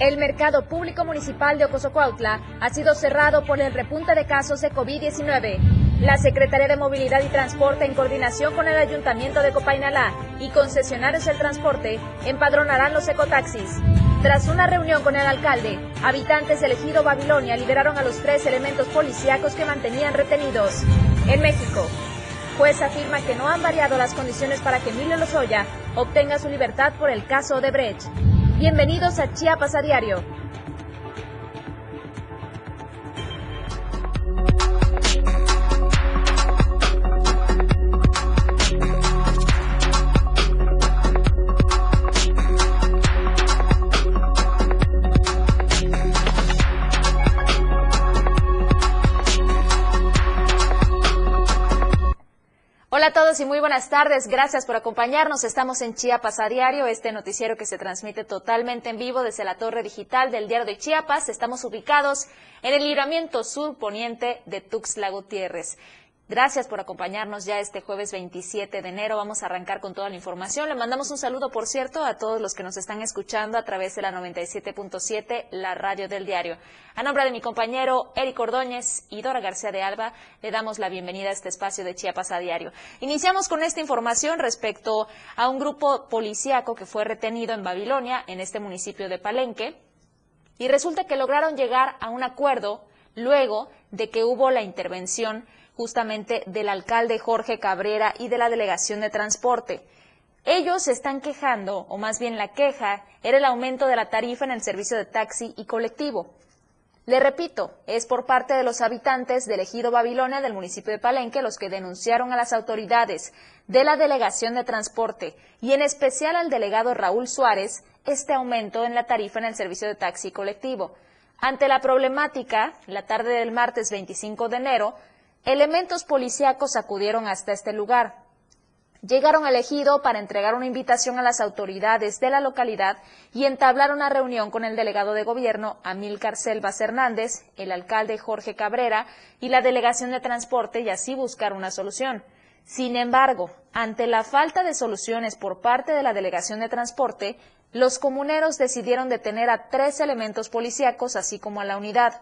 El mercado público municipal de Ocosocuautla ha sido cerrado por el repunte de casos de COVID-19. La Secretaría de Movilidad y Transporte, en coordinación con el Ayuntamiento de Copainalá y concesionarios del transporte, empadronarán los ecotaxis. Tras una reunión con el alcalde, habitantes del ejido Babilonia liberaron a los tres elementos policíacos que mantenían retenidos. En México, juez afirma que no han variado las condiciones para que Emilio Lozoya obtenga su libertad por el caso de Brecht. Bienvenidos a Chiapas a Diario. Hola a todos y muy buenas tardes. Gracias por acompañarnos. Estamos en Chiapas a diario, este noticiero que se transmite totalmente en vivo desde la torre digital del diario de Chiapas. Estamos ubicados en el libramiento sur poniente de Tuxtla Gutiérrez. Gracias por acompañarnos ya este jueves 27 de enero. Vamos a arrancar con toda la información. Le mandamos un saludo, por cierto, a todos los que nos están escuchando a través de la 97.7, la radio del diario. A nombre de mi compañero Eric Ordóñez y Dora García de Alba, le damos la bienvenida a este espacio de Chiapas a diario. Iniciamos con esta información respecto a un grupo policíaco que fue retenido en Babilonia, en este municipio de Palenque, y resulta que lograron llegar a un acuerdo luego de que hubo la intervención justamente del alcalde Jorge Cabrera y de la Delegación de Transporte. Ellos se están quejando, o más bien la queja, era el aumento de la tarifa en el servicio de taxi y colectivo. Le repito, es por parte de los habitantes del ejido Babilonia del municipio de Palenque los que denunciaron a las autoridades de la Delegación de Transporte y en especial al delegado Raúl Suárez este aumento en la tarifa en el servicio de taxi colectivo. Ante la problemática, la tarde del martes 25 de enero, Elementos policíacos acudieron hasta este lugar. Llegaron al ejido para entregar una invitación a las autoridades de la localidad y entablar una reunión con el delegado de gobierno Amílcar Selvas Hernández, el alcalde Jorge Cabrera y la delegación de transporte y así buscar una solución. Sin embargo, ante la falta de soluciones por parte de la delegación de transporte, los comuneros decidieron detener a tres elementos policíacos así como a la unidad.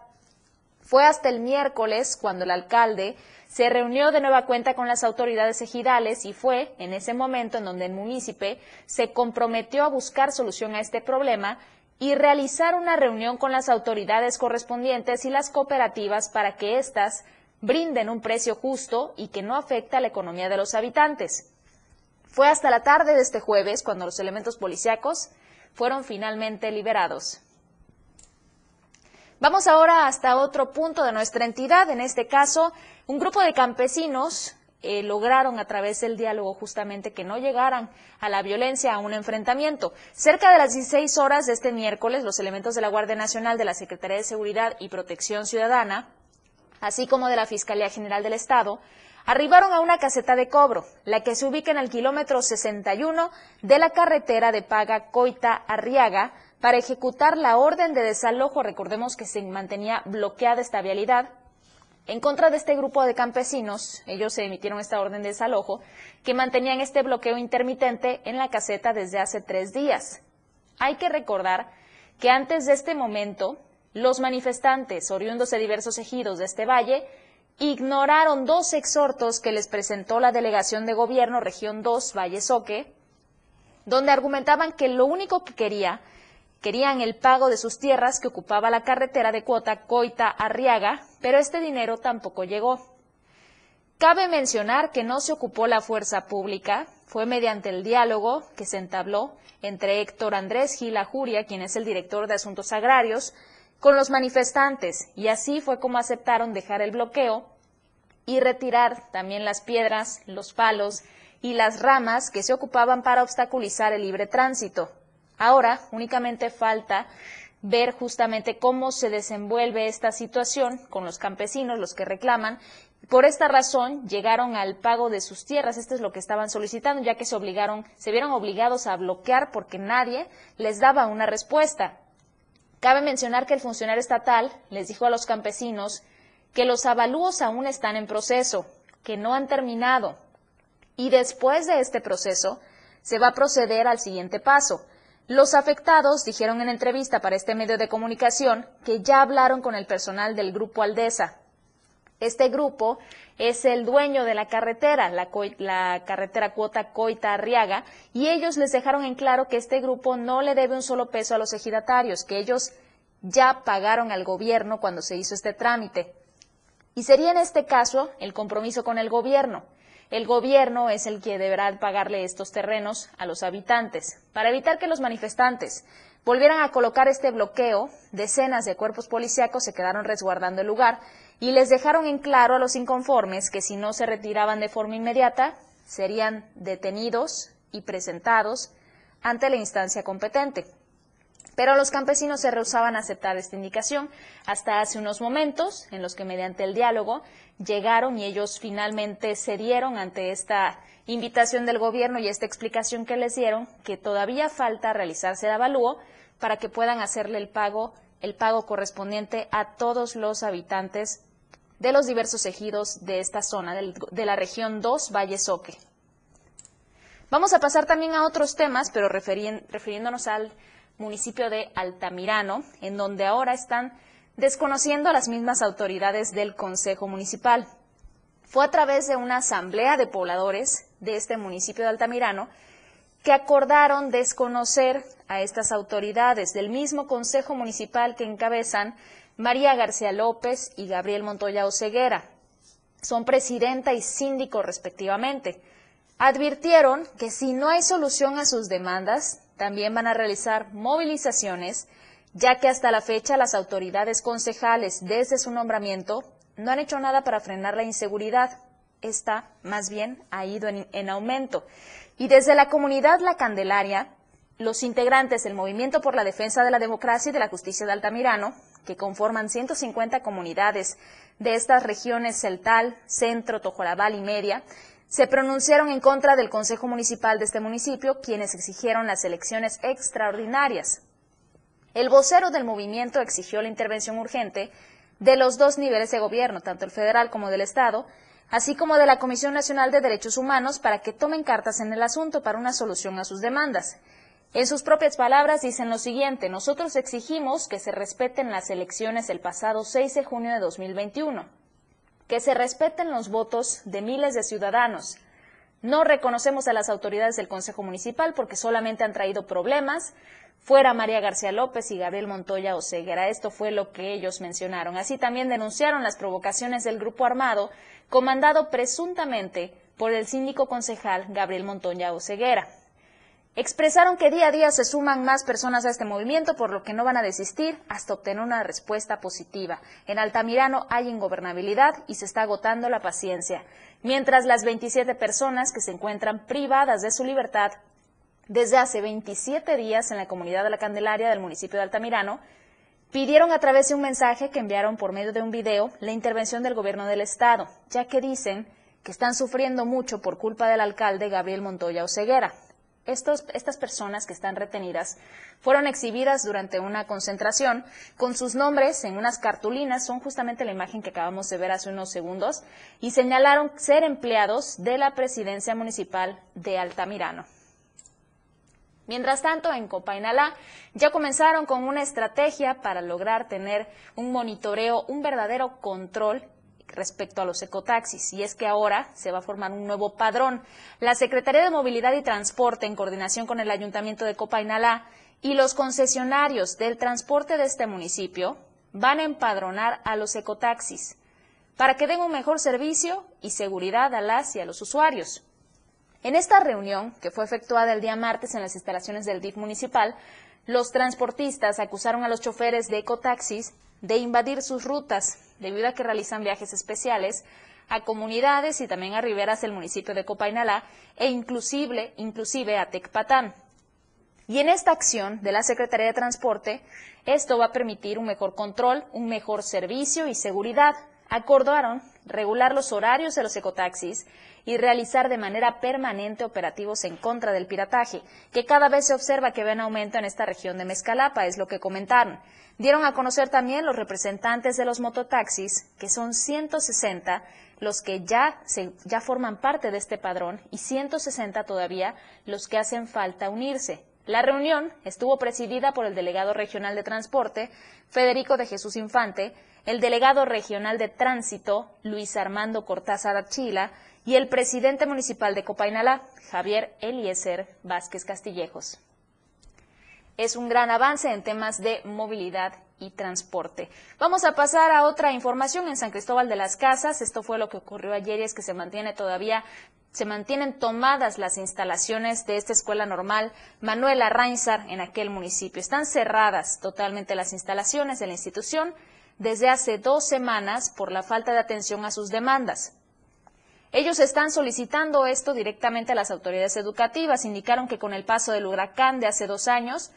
Fue hasta el miércoles cuando el alcalde se reunió de nueva cuenta con las autoridades ejidales y fue en ese momento en donde el municipio se comprometió a buscar solución a este problema y realizar una reunión con las autoridades correspondientes y las cooperativas para que éstas brinden un precio justo y que no afecte a la economía de los habitantes. Fue hasta la tarde de este jueves cuando los elementos policíacos fueron finalmente liberados. Vamos ahora hasta otro punto de nuestra entidad. En este caso, un grupo de campesinos eh, lograron a través del diálogo justamente que no llegaran a la violencia, a un enfrentamiento. Cerca de las 16 horas de este miércoles, los elementos de la Guardia Nacional, de la Secretaría de Seguridad y Protección Ciudadana, así como de la Fiscalía General del Estado, arribaron a una caseta de cobro, la que se ubica en el kilómetro 61 de la carretera de Paga Coita Arriaga, para ejecutar la orden de desalojo. Recordemos que se mantenía bloqueada esta vialidad. En contra de este grupo de campesinos, ellos se emitieron esta orden de desalojo, que mantenían este bloqueo intermitente en la caseta desde hace tres días. Hay que recordar que antes de este momento, los manifestantes oriundos de diversos ejidos de este valle ignoraron dos exhortos que les presentó la delegación de gobierno región 2 Valle Soque, donde argumentaban que lo único que quería Querían el pago de sus tierras que ocupaba la carretera de cuota Coita-Arriaga, pero este dinero tampoco llegó. Cabe mencionar que no se ocupó la fuerza pública, fue mediante el diálogo que se entabló entre Héctor Andrés Gila Juria, quien es el director de Asuntos Agrarios, con los manifestantes, y así fue como aceptaron dejar el bloqueo y retirar también las piedras, los palos y las ramas que se ocupaban para obstaculizar el libre tránsito. Ahora únicamente falta ver justamente cómo se desenvuelve esta situación con los campesinos, los que reclaman. Por esta razón llegaron al pago de sus tierras, esto es lo que estaban solicitando, ya que se obligaron, se vieron obligados a bloquear porque nadie les daba una respuesta. Cabe mencionar que el funcionario estatal les dijo a los campesinos que los avalúos aún están en proceso, que no han terminado. Y después de este proceso se va a proceder al siguiente paso, Los afectados dijeron en entrevista para este medio de comunicación que ya hablaron con el personal del Grupo Aldesa. Este grupo es el dueño de la carretera, la, carretera cuota Coita-Arriaga, y ellos les dejaron en claro que este grupo no le debe un solo peso a los ejidatarios, que ellos ya pagaron al gobierno cuando se hizo este trámite. Y sería en este caso el compromiso con el gobierno. El gobierno es el que deberá pagarle estos terrenos a los habitantes. Para evitar que los manifestantes volvieran a colocar este bloqueo, decenas de cuerpos policíacos se quedaron resguardando el lugar y les dejaron en claro a los inconformes que si no se retiraban de forma inmediata, serían detenidos y presentados ante la instancia competente. Pero los campesinos se rehusaban a aceptar esta indicación hasta hace unos momentos en los que mediante el diálogo llegaron y ellos finalmente cedieron ante esta invitación del gobierno y esta explicación que les dieron que todavía falta realizarse el avalúo para que puedan hacerle el pago el pago correspondiente a todos los habitantes de los diversos ejidos de esta zona, de la región 2, Valle Soque. Vamos a pasar también a otros temas, pero refiriéndonos al municipio de Altamirano, en donde ahora están desconociendo a las mismas autoridades del Consejo Municipal. Fue a través de una asamblea de pobladores de este municipio de Altamirano que acordaron desconocer a estas autoridades del mismo Consejo Municipal que encabezan María García López y Gabriel Montoya Oceguera. Son presidenta y síndico respectivamente. Advirtieron que si no hay solución a sus demandas, también van a realizar movilizaciones, ya que hasta la fecha las autoridades concejales, desde su nombramiento, no han hecho nada para frenar la inseguridad. Esta, más bien, ha ido en, en aumento. Y desde la comunidad La Candelaria, los integrantes del Movimiento por la Defensa de la Democracia y de la Justicia de Altamirano, que conforman 150 comunidades de estas regiones Celtal, Centro, Tojolabal y Media, se pronunciaron en contra del Consejo Municipal de este municipio, quienes exigieron las elecciones extraordinarias. El vocero del movimiento exigió la intervención urgente de los dos niveles de gobierno, tanto el federal como del Estado, así como de la Comisión Nacional de Derechos Humanos, para que tomen cartas en el asunto para una solución a sus demandas. En sus propias palabras dicen lo siguiente, nosotros exigimos que se respeten las elecciones el pasado 6 de junio de 2021 que se respeten los votos de miles de ciudadanos. No reconocemos a las autoridades del Consejo Municipal porque solamente han traído problemas. Fuera María García López y Gabriel Montoya Oseguera. Esto fue lo que ellos mencionaron. Así también denunciaron las provocaciones del grupo armado, comandado presuntamente por el síndico concejal Gabriel Montoya Oseguera. Expresaron que día a día se suman más personas a este movimiento, por lo que no van a desistir hasta obtener una respuesta positiva. En Altamirano hay ingobernabilidad y se está agotando la paciencia, mientras las 27 personas que se encuentran privadas de su libertad desde hace 27 días en la comunidad de la Candelaria del municipio de Altamirano pidieron a través de un mensaje que enviaron por medio de un video la intervención del gobierno del estado, ya que dicen que están sufriendo mucho por culpa del alcalde Gabriel Montoya Oceguera estas personas que están retenidas fueron exhibidas durante una concentración con sus nombres en unas cartulinas, son justamente la imagen que acabamos de ver hace unos segundos, y señalaron ser empleados de la presidencia municipal de Altamirano. Mientras tanto, en Copainalá ya comenzaron con una estrategia para lograr tener un monitoreo, un verdadero control respecto a los ecotaxis, y es que ahora se va a formar un nuevo padrón. La Secretaría de Movilidad y Transporte, en coordinación con el Ayuntamiento de Copainalá y los concesionarios del transporte de este municipio, van a empadronar a los ecotaxis para que den un mejor servicio y seguridad a las y a los usuarios. En esta reunión, que fue efectuada el día martes en las instalaciones del DIF municipal, los transportistas acusaron a los choferes de ecotaxis de invadir sus rutas, debido a que realizan viajes especiales a comunidades y también a riberas del municipio de Copainalá e inclusive, inclusive a Tecpatán. Y en esta acción de la Secretaría de Transporte, esto va a permitir un mejor control, un mejor servicio y seguridad. Acordaron regular los horarios de los ecotaxis y realizar de manera permanente operativos en contra del pirataje, que cada vez se observa que ven aumento en esta región de Mezcalapa, es lo que comentaron. Dieron a conocer también los representantes de los mototaxis, que son 160 los que ya, ya forman parte de este padrón y 160 todavía los que hacen falta unirse. La reunión estuvo presidida por el delegado regional de transporte, Federico de Jesús Infante, el delegado regional de tránsito, Luis Armando Cortázar Achila, y el presidente municipal de Copainalá, Javier Eliezer Vázquez Castillejos. Es un gran avance en temas de movilidad y transporte. Vamos a pasar a otra información en San Cristóbal de las Casas. Esto fue lo que ocurrió ayer y es que se mantiene todavía se mantienen tomadas las instalaciones de esta escuela normal Manuela Reinsar en aquel municipio. Están cerradas totalmente las instalaciones de la institución desde hace dos semanas por la falta de atención a sus demandas. Ellos están solicitando esto directamente a las autoridades educativas. Indicaron que con el paso del huracán de hace dos años,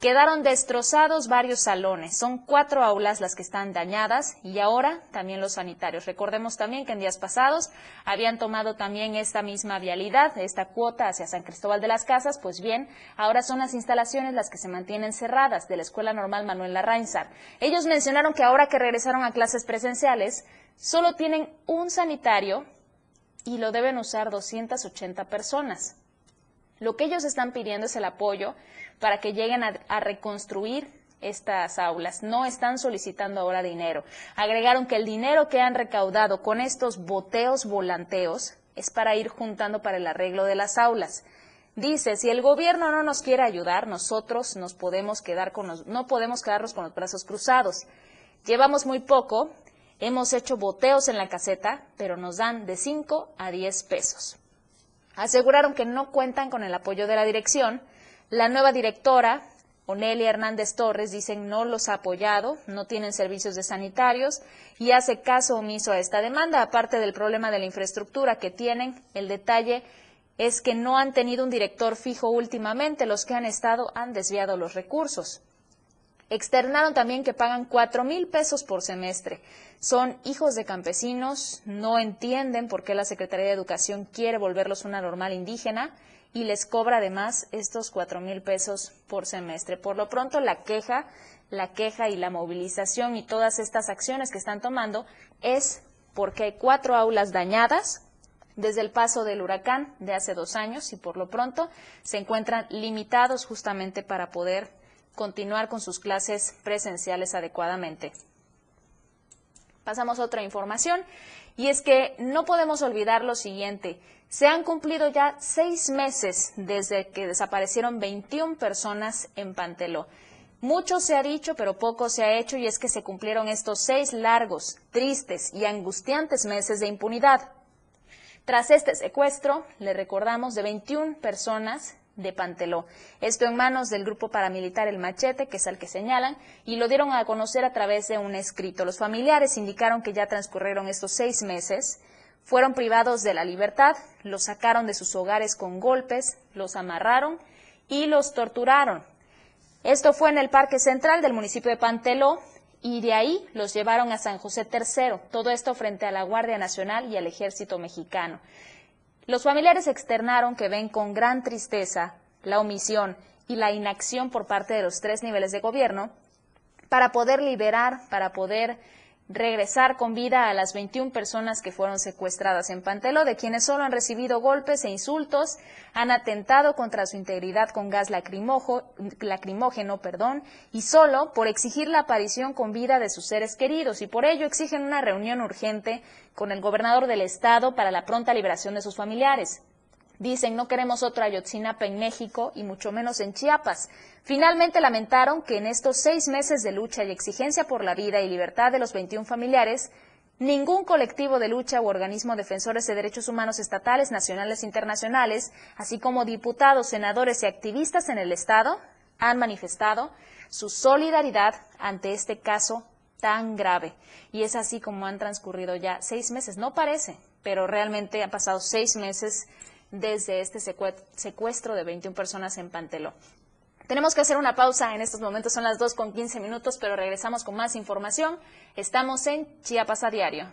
Quedaron destrozados varios salones. Son cuatro aulas las que están dañadas y ahora también los sanitarios. Recordemos también que en días pasados habían tomado también esta misma vialidad, esta cuota hacia San Cristóbal de las Casas. Pues bien, ahora son las instalaciones las que se mantienen cerradas de la Escuela Normal Manuel Larrainzar. Ellos mencionaron que ahora que regresaron a clases presenciales, solo tienen un sanitario y lo deben usar 280 personas. Lo que ellos están pidiendo es el apoyo para que lleguen a, reconstruir estas aulas. No están solicitando ahora dinero. Agregaron que el dinero que han recaudado con estos boteos volanteos es para ir juntando para el arreglo de las aulas. Dice, si el gobierno no nos quiere ayudar, nosotros nos podemos quedar con no podemos quedarnos con los brazos cruzados. Llevamos muy poco, hemos hecho boteos en la caseta, pero nos dan de 5 a 10 pesos. Aseguraron que no cuentan con el apoyo de la dirección, la nueva directora, Onelia Hernández Torres, dicen no los ha apoyado, no tienen servicios de sanitarios y hace caso omiso a esta demanda, aparte del problema de la infraestructura que tienen. El detalle es que no han tenido un director fijo últimamente, los que han estado han desviado los recursos. Externaron también que pagan cuatro mil pesos por semestre. Son hijos de campesinos, no entienden por qué la Secretaría de Educación quiere volverlos una normal indígena y les cobra además estos cuatro mil pesos por semestre. Por lo pronto, la queja, la queja y la movilización y todas estas acciones que están tomando es porque hay cuatro aulas dañadas desde el paso del huracán de hace dos años y por lo pronto se encuentran limitados justamente para poder continuar con sus clases presenciales adecuadamente. Pasamos a otra información y es que no podemos olvidar lo siguiente. Se han cumplido ya seis meses desde que desaparecieron 21 personas en Panteló. Mucho se ha dicho, pero poco se ha hecho, y es que se cumplieron estos seis largos, tristes y angustiantes meses de impunidad. Tras este secuestro, le recordamos, de 21 personas de Panteló. Esto en manos del grupo paramilitar El Machete, que es al que señalan, y lo dieron a conocer a través de un escrito. Los familiares indicaron que ya transcurrieron estos seis meses fueron privados de la libertad, los sacaron de sus hogares con golpes, los amarraron y los torturaron. Esto fue en el Parque Central del municipio de Panteló y de ahí los llevaron a San José III, todo esto frente a la Guardia Nacional y al Ejército Mexicano. Los familiares externaron que ven con gran tristeza la omisión y la inacción por parte de los tres niveles de gobierno para poder liberar, para poder regresar con vida a las 21 personas que fueron secuestradas en Pantelo, de quienes solo han recibido golpes e insultos, han atentado contra su integridad con gas lacrimógeno perdón, y solo por exigir la aparición con vida de sus seres queridos, y por ello exigen una reunión urgente con el gobernador del estado para la pronta liberación de sus familiares. Dicen, no queremos otra Ayotzinapa en México y mucho menos en Chiapas. Finalmente lamentaron que en estos seis meses de lucha y exigencia por la vida y libertad de los 21 familiares, ningún colectivo de lucha u organismo defensores de derechos humanos estatales, nacionales e internacionales, así como diputados, senadores y activistas en el Estado, han manifestado su solidaridad ante este caso tan grave. Y es así como han transcurrido ya seis meses. No parece, pero realmente han pasado seis meses desde este secuestro de 21 personas en Panteló. Tenemos que hacer una pausa en estos momentos, son las 2 con 15 minutos, pero regresamos con más información. Estamos en Chiapas a Diario.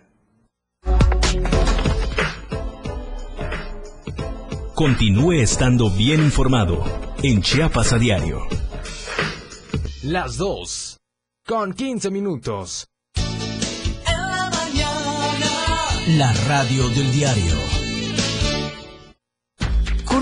Continúe estando bien informado en Chiapas a Diario. Las 2 con 15 minutos. la mañana. La radio del diario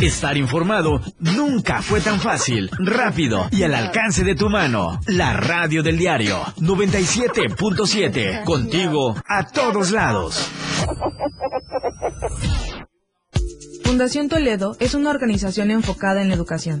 Estar informado nunca fue tan fácil, rápido y al alcance de tu mano. La radio del diario 97.7. Contigo a todos lados. Fundación Toledo es una organización enfocada en la educación.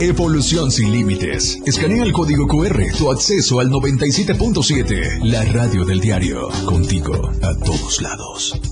Evolución sin límites. Escanea el código QR, tu acceso al 97.7, la radio del diario. Contigo a todos lados.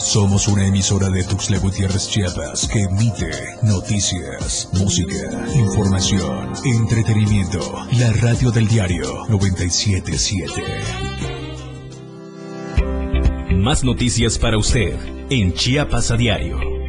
Somos una emisora de Tuxtla Gutiérrez Chiapas que emite noticias, música, información, entretenimiento. La radio del diario 977. Más noticias para usted en Chiapas a diario.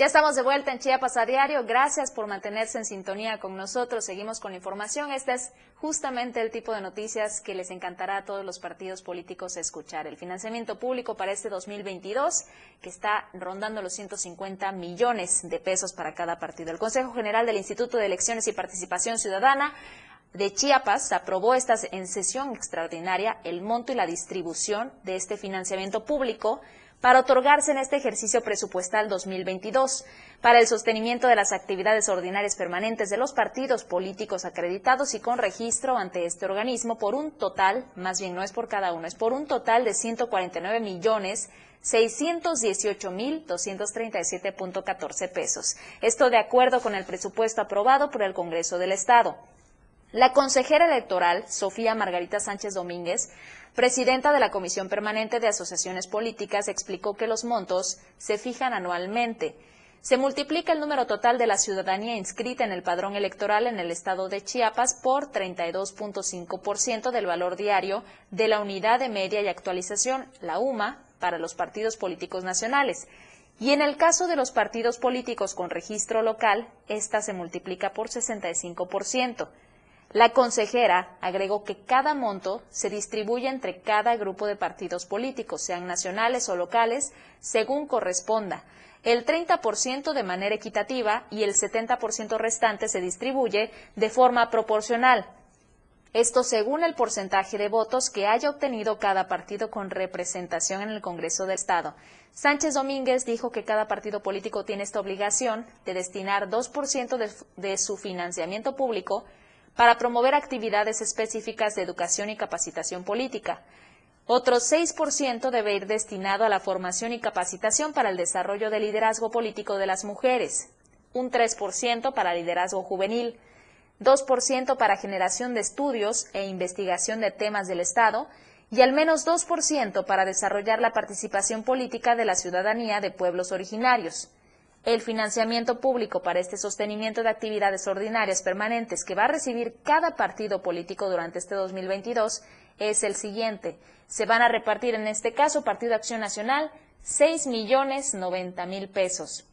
Ya estamos de vuelta en Chiapas a diario. Gracias por mantenerse en sintonía con nosotros. Seguimos con la información. Este es justamente el tipo de noticias que les encantará a todos los partidos políticos escuchar. El financiamiento público para este 2022, que está rondando los 150 millones de pesos para cada partido. El Consejo General del Instituto de Elecciones y Participación Ciudadana de Chiapas aprobó esta en sesión extraordinaria el monto y la distribución de este financiamiento público para otorgarse en este ejercicio presupuestal 2022 para el sostenimiento de las actividades ordinarias permanentes de los partidos políticos acreditados y con registro ante este organismo por un total, más bien no es por cada uno, es por un total de 149 millones 618.237.14 pesos. Esto de acuerdo con el presupuesto aprobado por el Congreso del Estado. La consejera electoral, Sofía Margarita Sánchez Domínguez, presidenta de la Comisión Permanente de Asociaciones Políticas, explicó que los montos se fijan anualmente. Se multiplica el número total de la ciudadanía inscrita en el padrón electoral en el estado de Chiapas por 32.5% del valor diario de la unidad de media y actualización, la UMA, para los partidos políticos nacionales. Y en el caso de los partidos políticos con registro local, esta se multiplica por 65%. La consejera agregó que cada monto se distribuye entre cada grupo de partidos políticos, sean nacionales o locales, según corresponda. El 30% de manera equitativa y el 70% restante se distribuye de forma proporcional. Esto según el porcentaje de votos que haya obtenido cada partido con representación en el Congreso del Estado. Sánchez Domínguez dijo que cada partido político tiene esta obligación de destinar 2% de, de su financiamiento público para promover actividades específicas de educación y capacitación política. Otro 6% debe ir destinado a la formación y capacitación para el desarrollo del liderazgo político de las mujeres, un 3% para liderazgo juvenil, 2% para generación de estudios e investigación de temas del Estado y al menos 2% para desarrollar la participación política de la ciudadanía de pueblos originarios. El financiamiento público para este sostenimiento de actividades ordinarias permanentes que va a recibir cada partido político durante este 2022 es el siguiente. Se van a repartir en este caso Partido Acción Nacional 6 millones 90 mil pesos.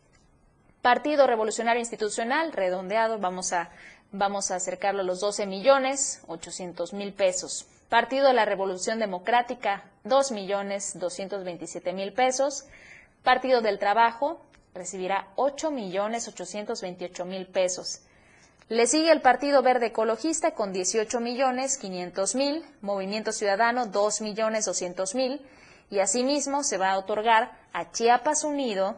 Partido Revolucionario Institucional, redondeado, vamos a, vamos a acercarlo a los 12 millones 800 mil pesos. Partido de la Revolución Democrática, 2 millones 227 mil pesos. Partido del Trabajo, recibirá 8 millones 828 mil pesos. Le sigue el Partido Verde Ecologista con 18 millones 500 mil, Movimiento Ciudadano 2 millones 200 mil y asimismo se va a otorgar a Chiapas Unido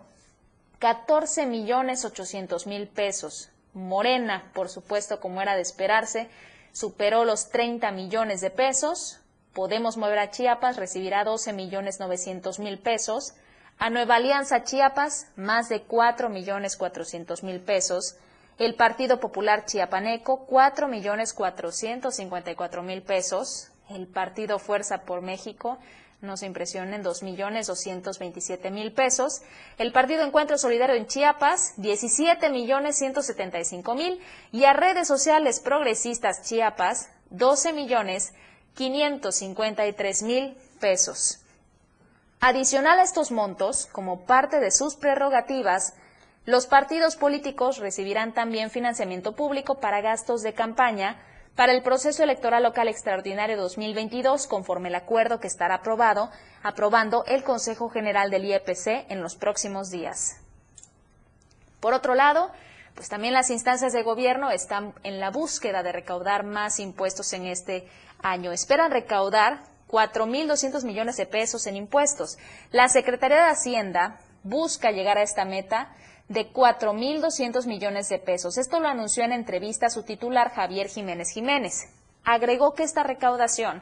14 millones 800 mil pesos. Morena, por supuesto, como era de esperarse, superó los 30 millones de pesos. Podemos mover a Chiapas, recibirá 12 millones 900 mil pesos. A Nueva Alianza Chiapas, más de 4 millones 400 mil pesos. El Partido Popular Chiapaneco, 4 millones 454 mil pesos. El Partido Fuerza por México, no se impresionen, 2 millones 227 mil pesos. El Partido Encuentro Solidario en Chiapas, 17 millones 175 mil. Y a redes sociales progresistas Chiapas, 12 millones 553 mil pesos. Adicional a estos montos, como parte de sus prerrogativas, los partidos políticos recibirán también financiamiento público para gastos de campaña para el proceso electoral local extraordinario 2022, conforme el acuerdo que estará aprobado, aprobando el Consejo General del IEPC en los próximos días. Por otro lado, pues también las instancias de gobierno están en la búsqueda de recaudar más impuestos en este año. Esperan recaudar 4.200 millones de pesos en impuestos. La Secretaría de Hacienda busca llegar a esta meta de 4.200 millones de pesos. Esto lo anunció en entrevista su titular Javier Jiménez Jiménez. Agregó que esta recaudación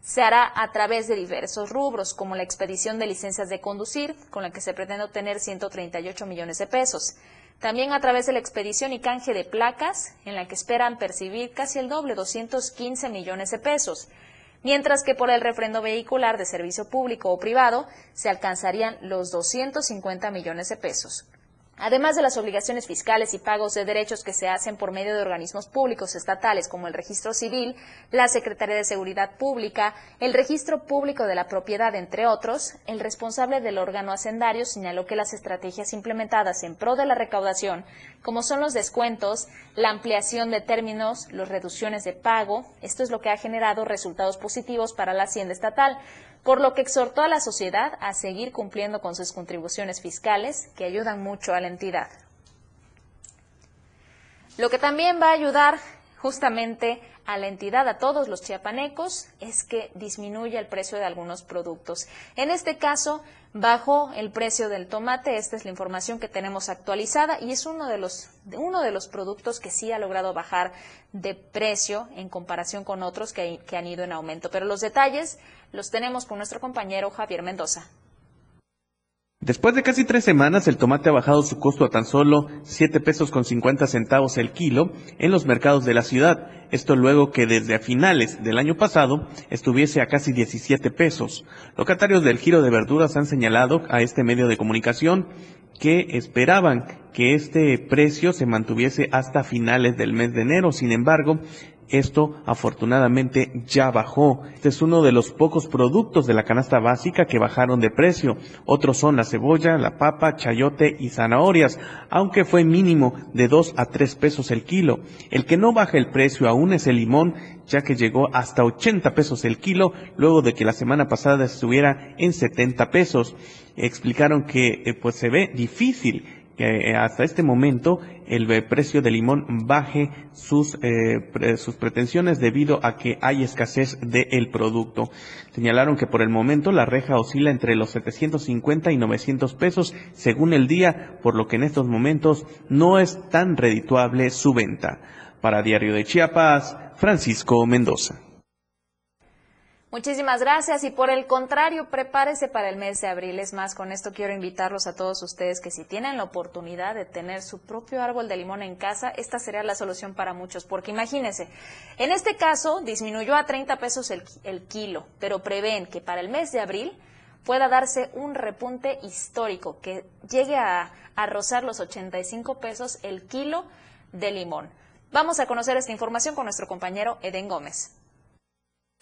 se hará a través de diversos rubros, como la expedición de licencias de conducir, con la que se pretende obtener 138 millones de pesos. También a través de la expedición y canje de placas, en la que esperan percibir casi el doble, 215 millones de pesos mientras que por el refrendo vehicular de servicio público o privado se alcanzarían los 250 millones de pesos. Además de las obligaciones fiscales y pagos de derechos que se hacen por medio de organismos públicos estatales como el Registro Civil, la Secretaría de Seguridad Pública, el Registro Público de la Propiedad, entre otros, el responsable del órgano hacendario señaló que las estrategias implementadas en pro de la recaudación, como son los descuentos, la ampliación de términos, las reducciones de pago, esto es lo que ha generado resultados positivos para la Hacienda Estatal por lo que exhortó a la sociedad a seguir cumpliendo con sus contribuciones fiscales, que ayudan mucho a la entidad. Lo que también va a ayudar justamente a la entidad, a todos los chiapanecos, es que disminuya el precio de algunos productos. En este caso, bajó el precio del tomate, esta es la información que tenemos actualizada y es uno de los, uno de los productos que sí ha logrado bajar de precio en comparación con otros que, que han ido en aumento. Pero los detalles los tenemos con nuestro compañero Javier Mendoza. Después de casi tres semanas, el tomate ha bajado su costo a tan solo 7 pesos con 50 centavos el kilo en los mercados de la ciudad. Esto luego que desde a finales del año pasado estuviese a casi 17 pesos. Locatarios del giro de verduras han señalado a este medio de comunicación que esperaban que este precio se mantuviese hasta finales del mes de enero. Sin embargo, esto afortunadamente ya bajó. Este es uno de los pocos productos de la canasta básica que bajaron de precio. Otros son la cebolla, la papa, chayote y zanahorias, aunque fue mínimo de 2 a 3 pesos el kilo. El que no baja el precio aún es el limón, ya que llegó hasta 80 pesos el kilo, luego de que la semana pasada estuviera en 70 pesos. Explicaron que eh, pues se ve difícil eh, hasta este momento el precio del limón baje sus, eh, sus pretensiones debido a que hay escasez del producto. Señalaron que por el momento la reja oscila entre los 750 y 900 pesos según el día, por lo que en estos momentos no es tan redituable su venta. Para Diario de Chiapas, Francisco Mendoza. Muchísimas gracias y por el contrario, prepárese para el mes de abril. Es más, con esto quiero invitarlos a todos ustedes que si tienen la oportunidad de tener su propio árbol de limón en casa, esta sería la solución para muchos, porque imagínense, en este caso disminuyó a 30 pesos el, kilo, pero prevén que para el mes de abril pueda darse un repunte histórico que llegue a, a rozar los 85 pesos el kilo de limón. Vamos a conocer esta información con nuestro compañero Eden Gómez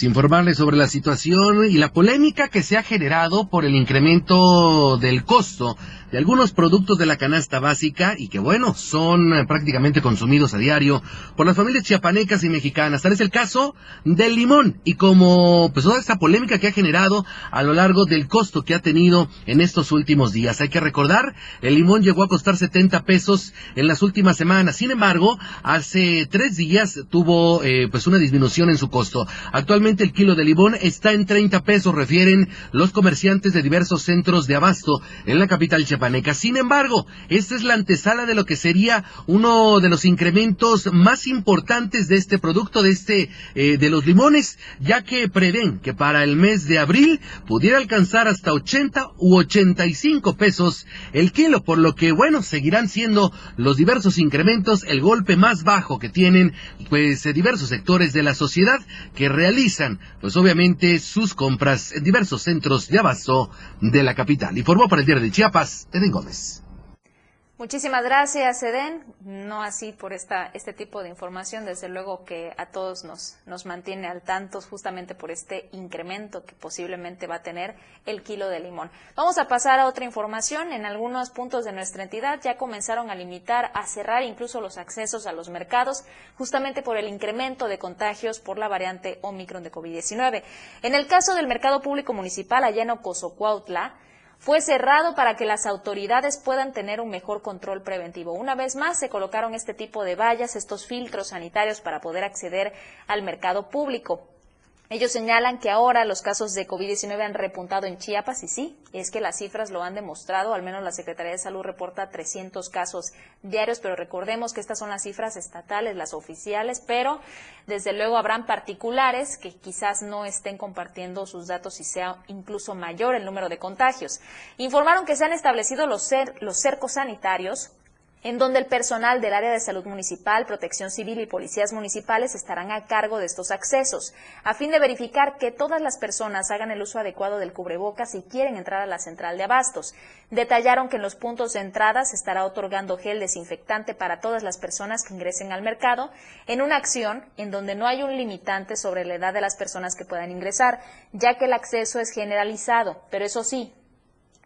informarles sobre la situación y la polémica que se ha generado por el incremento del costo de algunos productos de la canasta básica y que bueno, son eh, prácticamente consumidos a diario por las familias chiapanecas y mexicanas. Tal es el caso del limón y como pues toda esta polémica que ha generado a lo largo del costo que ha tenido en estos últimos días. Hay que recordar, el limón llegó a costar 70 pesos en las últimas semanas. Sin embargo, hace tres días tuvo eh, pues una disminución en su costo. Actualmente el kilo de limón está en 30 pesos, refieren los comerciantes de diversos centros de abasto en la capital chiapaneca sin embargo, esta es la antesala de lo que sería uno de los incrementos más importantes de este producto, de este, eh, de los limones, ya que prevén que para el mes de abril pudiera alcanzar hasta 80 u 85 pesos el kilo, por lo que, bueno, seguirán siendo los diversos incrementos el golpe más bajo que tienen, pues, eh, diversos sectores de la sociedad que realizan, pues, obviamente, sus compras en diversos centros de abasto de la capital. Informó para el diario de Chiapas, Eden Gómez. Muchísimas gracias, Eden. No así por esta, este tipo de información, desde luego que a todos nos, nos mantiene al tanto justamente por este incremento que posiblemente va a tener el kilo de limón. Vamos a pasar a otra información. En algunos puntos de nuestra entidad ya comenzaron a limitar, a cerrar incluso los accesos a los mercados, justamente por el incremento de contagios por la variante Omicron de COVID-19. En el caso del mercado público municipal allá en Ocosocuautla, fue cerrado para que las autoridades puedan tener un mejor control preventivo. Una vez más se colocaron este tipo de vallas, estos filtros sanitarios para poder acceder al mercado público. Ellos señalan que ahora los casos de COVID-19 han repuntado en Chiapas y sí, es que las cifras lo han demostrado, al menos la Secretaría de Salud reporta 300 casos diarios, pero recordemos que estas son las cifras estatales, las oficiales, pero desde luego habrán particulares que quizás no estén compartiendo sus datos y sea incluso mayor el número de contagios. Informaron que se han establecido los, los cercos sanitarios en donde el personal del área de salud municipal, protección civil y policías municipales estarán a cargo de estos accesos, a fin de verificar que todas las personas hagan el uso adecuado del cubrebocas si quieren entrar a la central de abastos. Detallaron que en los puntos de entrada se estará otorgando gel desinfectante para todas las personas que ingresen al mercado, en una acción en donde no hay un limitante sobre la edad de las personas que puedan ingresar, ya que el acceso es generalizado, pero eso sí,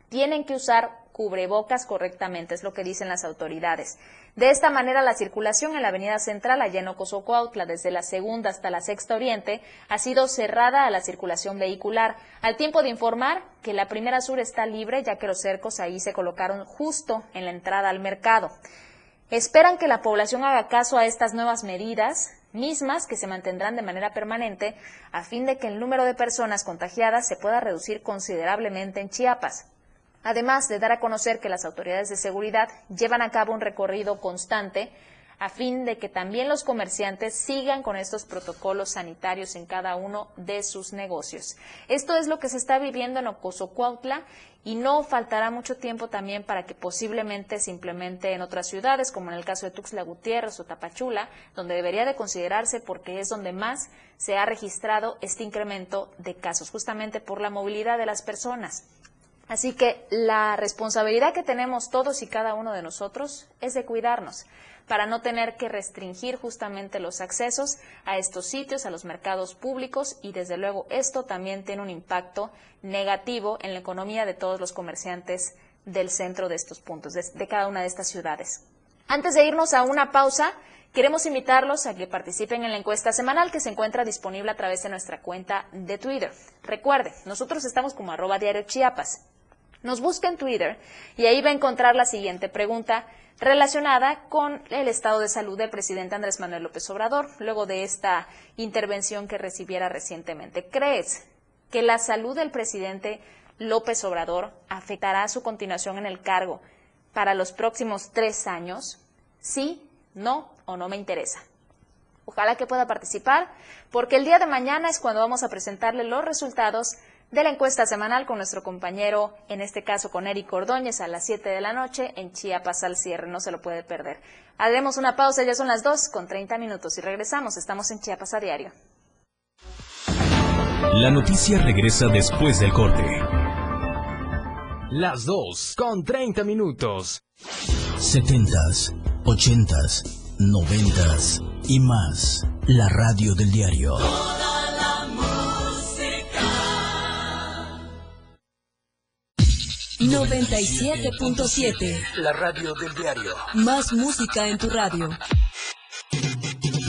tienen que usar cubrebocas correctamente, es lo que dicen las autoridades. De esta manera, la circulación en la avenida central, allá en Ocosocuautla, desde la segunda hasta la sexta oriente, ha sido cerrada a la circulación vehicular, al tiempo de informar que la primera sur está libre, ya que los cercos ahí se colocaron justo en la entrada al mercado. Esperan que la población haga caso a estas nuevas medidas, mismas que se mantendrán de manera permanente, a fin de que el número de personas contagiadas se pueda reducir considerablemente en Chiapas además de dar a conocer que las autoridades de seguridad llevan a cabo un recorrido constante a fin de que también los comerciantes sigan con estos protocolos sanitarios en cada uno de sus negocios. Esto es lo que se está viviendo en Ocosocuautla y no faltará mucho tiempo también para que posiblemente se implemente en otras ciudades, como en el caso de Tuxtla Gutiérrez o Tapachula, donde debería de considerarse porque es donde más se ha registrado este incremento de casos, justamente por la movilidad de las personas. Así que la responsabilidad que tenemos todos y cada uno de nosotros es de cuidarnos para no tener que restringir justamente los accesos a estos sitios, a los mercados públicos y desde luego esto también tiene un impacto negativo en la economía de todos los comerciantes del centro de estos puntos, de, cada una de estas ciudades. Antes de irnos a una pausa, queremos invitarlos a que participen en la encuesta semanal que se encuentra disponible a través de nuestra cuenta de Twitter. Recuerde, nosotros estamos como arroba diario Chiapas nos busca en Twitter y ahí va a encontrar la siguiente pregunta relacionada con el estado de salud del presidente Andrés Manuel López Obrador, luego de esta intervención que recibiera recientemente. ¿Crees que la salud del presidente López Obrador afectará su continuación en el cargo para los próximos tres años? Sí, no o no me interesa. Ojalá que pueda participar, porque el día de mañana es cuando vamos a presentarle los resultados de la encuesta semanal con nuestro compañero, en este caso con Eric Ordóñez, a las 7 de la noche en Chiapas al cierre. No se lo puede perder. Haremos una pausa, ya son las 2 con 30 minutos y regresamos. Estamos en Chiapas a diario. La noticia regresa después del corte. Las 2 con 30 minutos. 70s, 80s, 90s y más. La radio del diario. 97.7. La radio del diario. Más música en tu radio.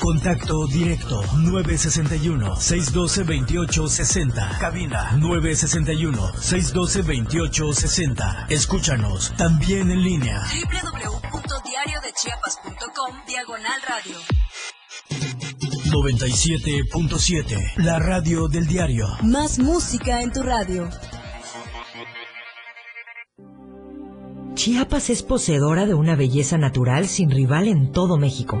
Contacto directo 961-612-2860. Cabina 961-612-2860. Escúchanos también en línea. www.diariodechiapas.com Diagonal Radio. 97.7. La radio del diario. Más música en tu radio. Chiapas es poseedora de una belleza natural sin rival en todo México.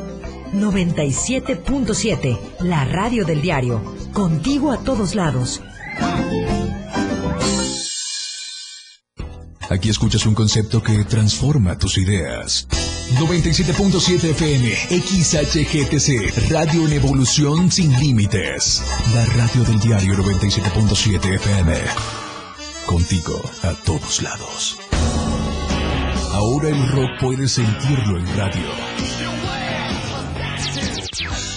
97.7, la radio del diario. Contigo a todos lados. Aquí escuchas un concepto que transforma tus ideas. 97.7 FM, XHGTC, Radio en Evolución Sin Límites. La radio del diario 97.7 FM. Contigo a todos lados. Ahora el rock puedes sentirlo en radio.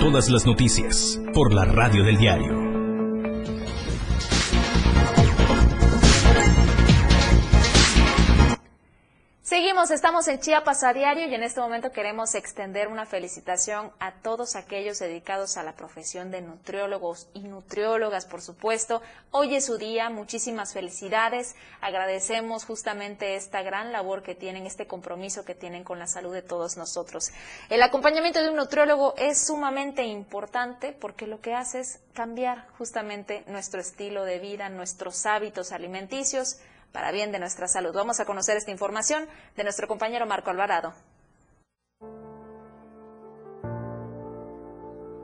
Todas las noticias por la radio del diario. Seguimos, estamos en Chiapas a diario y en este momento queremos extender una felicitación a todos aquellos dedicados a la profesión de nutriólogos y nutriólogas, por supuesto. Hoy es su día, muchísimas felicidades. Agradecemos justamente esta gran labor que tienen, este compromiso que tienen con la salud de todos nosotros. El acompañamiento de un nutriólogo es sumamente importante porque lo que hace es cambiar justamente nuestro estilo de vida, nuestros hábitos alimenticios para bien de nuestra salud. Vamos a conocer esta información de nuestro compañero Marco Alvarado.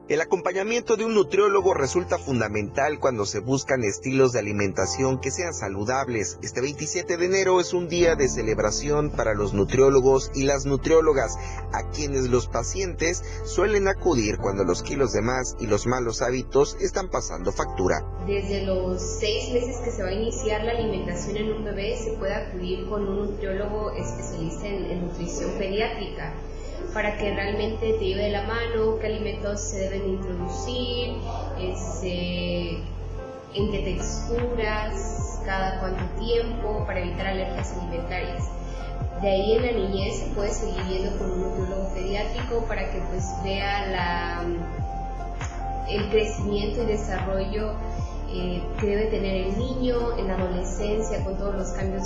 El acompañamiento de un nutriólogo resulta fundamental cuando se buscan estilos de alimentación que sean saludables. Este 27 de enero es un día de celebración para los nutriólogos y las nutriólogas, a quienes los pacientes suelen acudir cuando los kilos de más y los malos hábitos están pasando factura. Desde los seis meses que se va a iniciar la alimentación en un bebé, se puede acudir con un nutriólogo especialista en, en nutrición pediátrica para que realmente te lleve de la mano qué alimentos se deben introducir, este, en qué texturas, cada cuánto tiempo, para evitar alergias alimentarias. De ahí en la niñez se puede seguir yendo con un nutriólogo pediátrico para que pues vea la, el crecimiento y desarrollo eh, que debe tener el niño en la adolescencia, con todos los cambios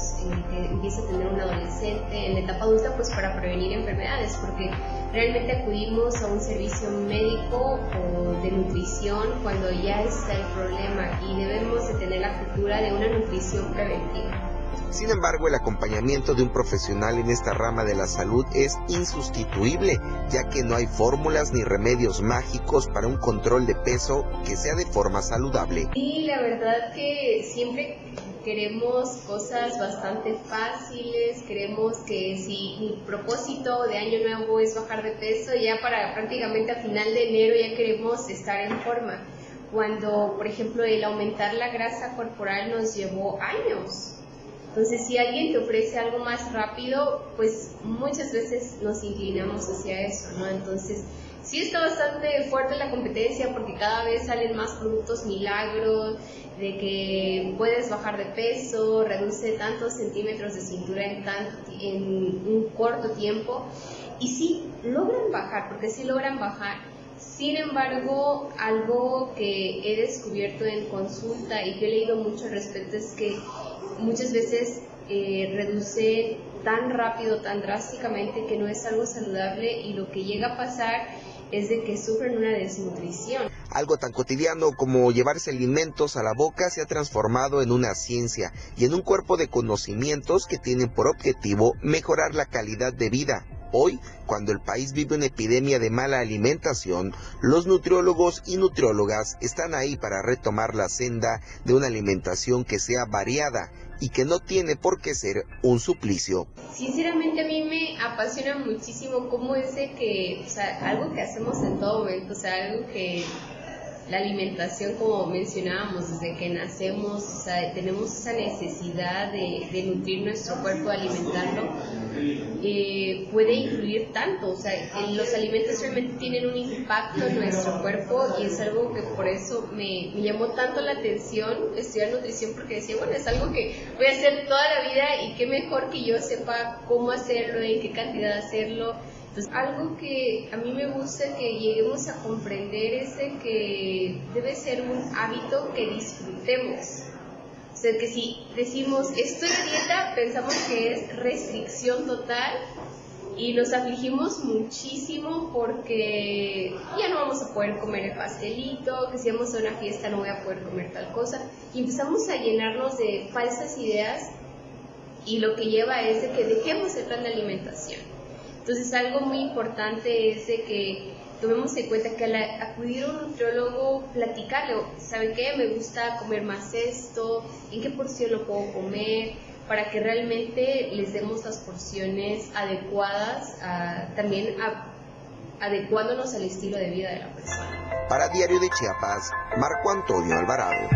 que empieza a tener un adolescente, en la etapa adulta, pues para prevenir enfermedades, porque realmente acudimos a un servicio médico o de nutrición cuando ya está el problema y debemos de tener la cultura de una nutrición preventiva. Sin embargo, el acompañamiento de un profesional en esta rama de la salud es insustituible, ya que no hay fórmulas ni remedios mágicos para un control de peso que sea de forma saludable. Y la verdad que siempre queremos cosas bastante fáciles, queremos que si mi propósito de año nuevo es bajar de peso, ya para prácticamente a final de enero ya queremos estar en forma. Cuando, por ejemplo, el aumentar la grasa corporal nos llevó años. Entonces, si alguien te ofrece algo más rápido, pues muchas veces nos inclinamos hacia eso, ¿no? Entonces, sí está bastante fuerte la competencia porque cada vez salen más productos milagros, de que puedes bajar de peso, reduce tantos centímetros de cintura en, en un corto tiempo. Y sí, logran bajar, porque sí logran bajar. Sin embargo, algo que he descubierto en consulta y que he leído mucho al respecto es que muchas veces eh, reduce tan rápido, tan drásticamente que no es algo saludable y lo que llega a pasar es de que sufren una desnutrición. Algo tan cotidiano como llevarse alimentos a la boca se ha transformado en una ciencia y en un cuerpo de conocimientos que tienen por objetivo mejorar la calidad de vida. Hoy, cuando el país vive una epidemia de mala alimentación, los nutriólogos y nutriólogas están ahí para retomar la senda de una alimentación que sea variada y que no tiene por qué ser un suplicio. Sinceramente a mí me apasiona muchísimo cómo es de que, o sea, algo que hacemos en todo momento, o sea, algo que la alimentación, como mencionábamos, desde que nacemos, o sea, tenemos esa necesidad de, nutrir nuestro cuerpo, de alimentarlo, eh, puede influir tanto, o sea, los alimentos realmente tienen un impacto en nuestro cuerpo y es algo que por eso me, me, llamó tanto la atención estudiar nutrición porque decía, bueno, es algo que voy a hacer toda la vida y qué mejor que yo sepa cómo hacerlo, en qué cantidad hacerlo algo que a mí me gusta que lleguemos a comprender es que debe ser un hábito que disfrutemos. O sea, que si decimos esto es dieta, pensamos que es restricción total y nos afligimos muchísimo porque ya no vamos a poder comer el pastelito, que si vamos a una fiesta no voy a poder comer tal cosa. Y empezamos a llenarnos de falsas ideas y lo que lleva es de que dejemos el plan de alimentación. Entonces algo muy importante es de que tomemos en cuenta que al acudir a un nutriólogo, platicarle, ¿saben qué? Me gusta comer más esto, ¿en qué porción lo puedo comer? Para que realmente les demos las porciones adecuadas, también adecuándonos al estilo de vida de la persona. Para Diario de Chiapas, Marco Antonio Alvarado.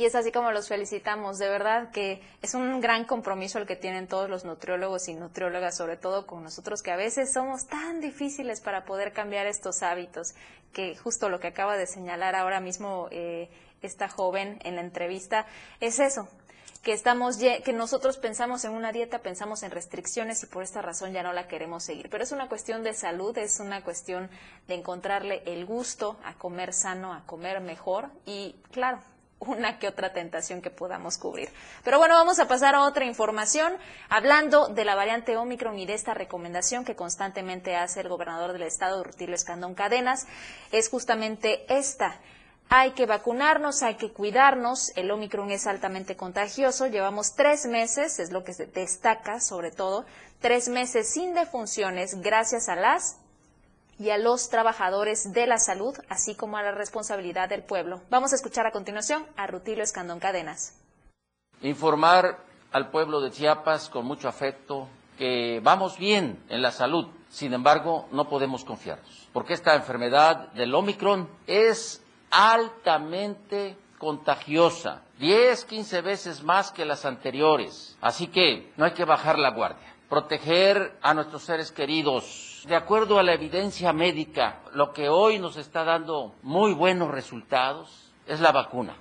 Y es así como los felicitamos. De verdad que es un gran compromiso el que tienen todos los nutriólogos y nutriólogas, sobre todo con nosotros, que a veces somos tan difíciles para poder cambiar estos hábitos, que justo lo que acaba de señalar ahora mismo eh, esta joven en la entrevista es eso, que estamos que nosotros pensamos en una dieta, pensamos en restricciones y por esta razón ya no la queremos seguir. Pero es una cuestión de salud, es una cuestión de encontrarle el gusto a comer sano, a comer mejor y claro, una que otra tentación que podamos cubrir. Pero bueno, vamos a pasar a otra información, hablando de la variante Omicron y de esta recomendación que constantemente hace el gobernador del estado, Rutilio Escandón Cadenas, es justamente esta. Hay que vacunarnos, hay que cuidarnos. El Omicron es altamente contagioso. Llevamos tres meses, es lo que se destaca sobre todo, tres meses sin defunciones gracias a las y a los trabajadores de la salud, así como a la responsabilidad del pueblo. Vamos a escuchar a continuación a Rutilio Escandón Cadenas. Informar al pueblo de Chiapas con mucho afecto que vamos bien en la salud, sin embargo no podemos confiarnos, porque esta enfermedad del Omicron es altamente contagiosa, 10, 15 veces más que las anteriores, así que no hay que bajar la guardia, proteger a nuestros seres queridos de acuerdo a la evidencia médica, lo que hoy nos está dando muy buenos resultados es la vacuna.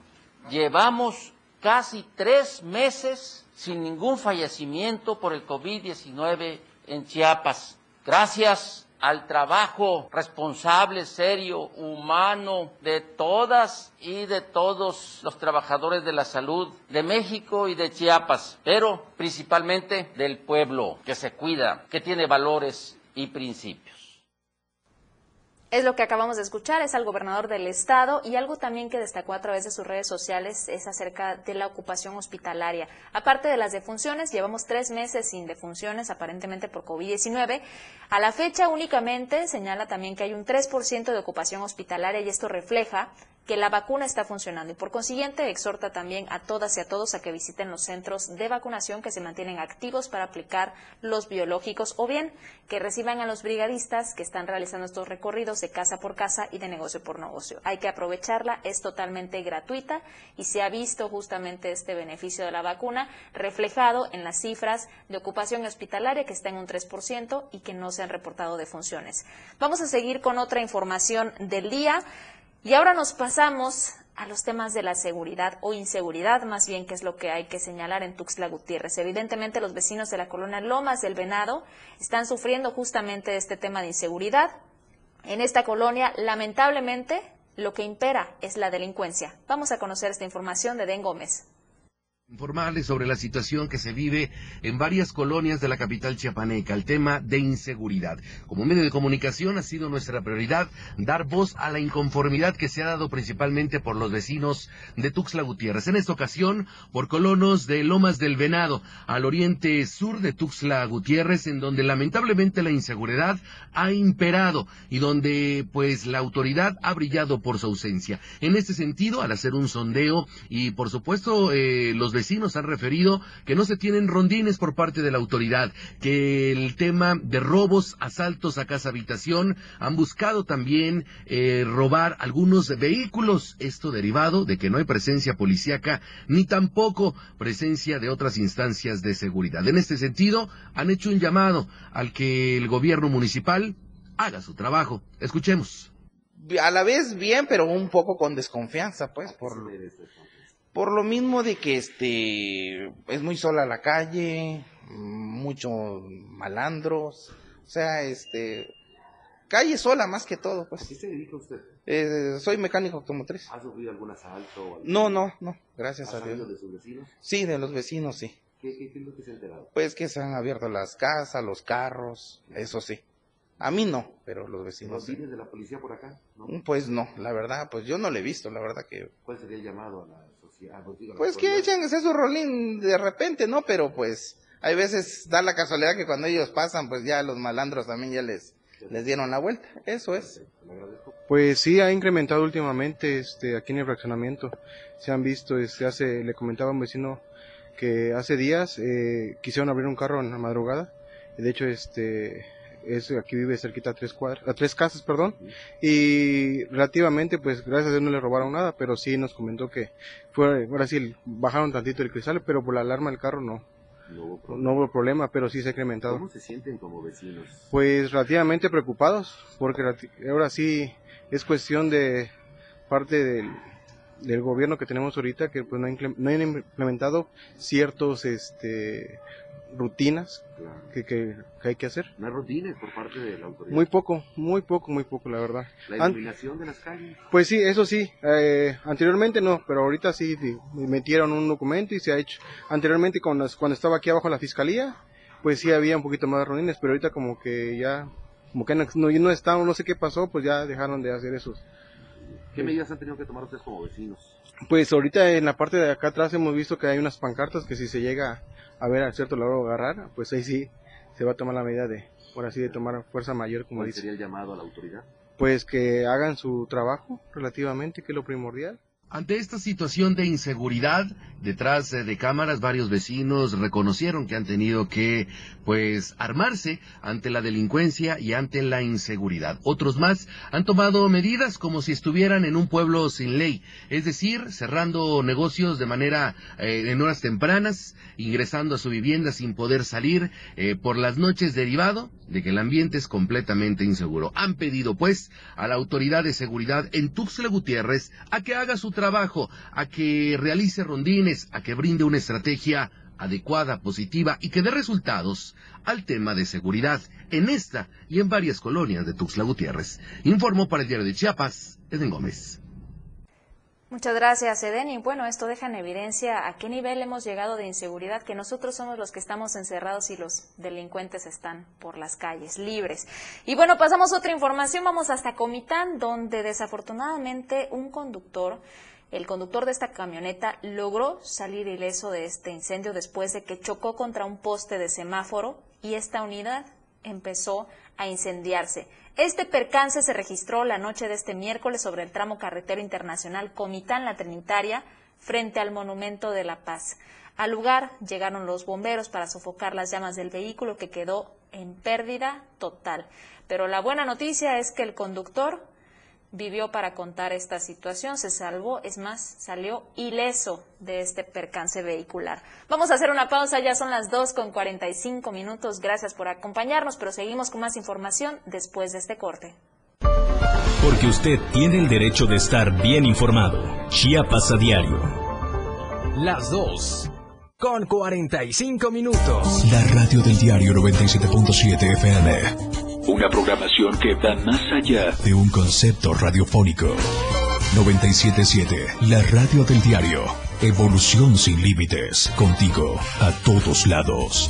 Llevamos casi tres meses sin ningún fallecimiento por el COVID-19 en Chiapas. Gracias al trabajo responsable, serio, humano de todas y de todos los trabajadores de la salud de México y de Chiapas, pero principalmente del pueblo que se cuida, que tiene valores y principios. Es lo que acabamos de escuchar, es al gobernador del estado y algo también que destacó a través de sus redes sociales es acerca de la ocupación hospitalaria. Aparte de las defunciones, llevamos tres meses sin defunciones aparentemente por COVID-19. A la fecha únicamente señala también que hay un 3% de ocupación hospitalaria y esto refleja que la vacuna está funcionando y por consiguiente exhorta también a todas y a todos a que visiten los centros de vacunación que se mantienen activos para aplicar los biológicos o bien que reciban a los brigadistas que están realizando estos recorridos de casa por casa y de negocio por negocio. Hay que aprovecharla, es totalmente gratuita y se ha visto justamente este beneficio de la vacuna reflejado en las cifras de ocupación hospitalaria que está en un 3% y que no se han reportado defunciones. Vamos a seguir con otra información del día. Y ahora nos pasamos a los temas de la seguridad o inseguridad, más bien, que es lo que hay que señalar en Tuxtla Gutiérrez. Evidentemente, los vecinos de la colonia Lomas del Venado están sufriendo justamente este tema de inseguridad. En esta colonia, lamentablemente, lo que impera es la delincuencia. Vamos a conocer esta información de Den Gómez informales sobre la situación que se vive en varias colonias de la capital chiapaneca, el tema de inseguridad. Como medio de comunicación ha sido nuestra prioridad dar voz a la inconformidad que se ha dado principalmente por los vecinos de Tuxtla Gutiérrez. En esta ocasión, por colonos de Lomas del Venado, al oriente sur de Tuxtla Gutiérrez, en donde lamentablemente la inseguridad ha imperado y donde pues la autoridad ha brillado por su ausencia. En este sentido, al hacer un sondeo y por supuesto eh, los vecinos han referido que no se tienen rondines por parte de la autoridad, que el tema de robos, asaltos a casa habitación, han buscado también eh, robar algunos vehículos, esto derivado de que no hay presencia policíaca ni tampoco presencia de otras instancias de seguridad. En este sentido, han hecho un llamado al que el gobierno municipal haga su trabajo. Escuchemos. A la vez bien, pero un poco con desconfianza, pues, por por lo mismo de que este es muy sola la calle, muchos malandros, o sea, este calle sola más que todo, pues. ¿Qué se dedica usted? Eh, soy mecánico automotriz. ¿Ha sufrido algún asalto? No, no, no, gracias a Dios. de sus vecinos? Sí, de los vecinos, sí. ¿Qué, qué, qué es lo que se ha enterado? Pues que se han abierto las casas, los carros, eso sí. A mí no, pero los vecinos. ¿No de la policía por acá? Pues no, la verdad, pues yo no le he visto, la verdad que. ¿Cuál sería el llamado a la? Pues que echen ese su rolín de repente, ¿no? Pero pues hay veces da la casualidad que cuando ellos pasan, pues ya los malandros también ya les, les dieron la vuelta. Eso es. Pues sí, ha incrementado últimamente este, aquí en el fraccionamiento. Se han visto, este, hace, le comentaba a un vecino que hace días eh, quisieron abrir un carro en la madrugada. De hecho, este, es aquí vive cerquita a tres cuadras, a tres casas, perdón, y relativamente, pues gracias a Dios no le robaron nada, pero sí nos comentó que fue, ahora sí bajaron tantito el cristal, pero por la alarma del carro no. No hubo, problema, pero sí se ha incrementado. ¿Cómo se sienten como vecinos? Pues relativamente preocupados, porque ahora sí es cuestión de parte del, del gobierno que tenemos ahorita que pues no, no han implementado ciertos este rutinas que, que, hay que hacer. ¿No hay rutinas por parte de la autoridad? Muy poco, muy poco, muy poco, la verdad. ¿La iluminación de las calles? Pues sí, eso sí. Eh, anteriormente no, pero ahorita sí, metieron un documento y se ha hecho. Anteriormente cuando, cuando estaba aquí abajo la fiscalía, pues sí había un poquito más de rutinas, pero ahorita como que ya, como que no, no, no no sé qué pasó, pues ya dejaron de hacer eso. ¿Qué medidas han tenido que tomar ustedes como vecinos? Pues ahorita en la parte de acá atrás hemos visto que hay unas pancartas que si se llega a ver a cierto lado agarrar, pues ahí sí se va a tomar la medida de, por así de tomar fuerza mayor, como ¿Cuál dice. sería el llamado a la autoridad? Pues que hagan su trabajo relativamente, que es lo primordial. Ante esta situación de inseguridad, detrás de cámaras varios vecinos reconocieron que han tenido que pues armarse ante la delincuencia y ante la inseguridad. Otros más han tomado medidas como si estuvieran en un pueblo sin ley, es decir, cerrando negocios de manera eh, en horas tempranas, ingresando a su vivienda sin poder salir eh, por las noches derivado de que el ambiente es completamente inseguro. Han pedido pues a la autoridad de seguridad en Tuxtla Gutiérrez a que haga su trabajo, a que realice rondines, a que brinde una estrategia adecuada, positiva y que dé resultados al tema de seguridad en esta y en varias colonias de Tuxtla Gutiérrez. Informó para el diario de Chiapas, Eden Gómez. Muchas gracias, Eden. Y bueno, esto deja en evidencia a qué nivel hemos llegado de inseguridad, que nosotros somos los que estamos encerrados y los delincuentes están por las calles, libres. Y bueno, pasamos a otra información. Vamos hasta Comitán, donde desafortunadamente un conductor, el conductor de esta camioneta, logró salir ileso de este incendio después de que chocó contra un poste de semáforo y esta unidad empezó a incendiarse. Este percance se registró la noche de este miércoles sobre el tramo carretero internacional Comitán La Trinitaria frente al Monumento de la Paz. Al lugar llegaron los bomberos para sofocar las llamas del vehículo que quedó en pérdida total. Pero la buena noticia es que el conductor vivió para contar esta situación, se salvó, es más, salió ileso de este percance vehicular. Vamos a hacer una pausa, ya son las 2 con 45 minutos, gracias por acompañarnos, pero seguimos con más información después de este corte. Porque usted tiene el derecho de estar bien informado. Chiapas a diario. Las 2 con 45 minutos. La radio del diario 97.7 FM. Una programación que va más allá de un concepto radiofónico. 977, la radio del diario. Evolución sin límites. Contigo, a todos lados.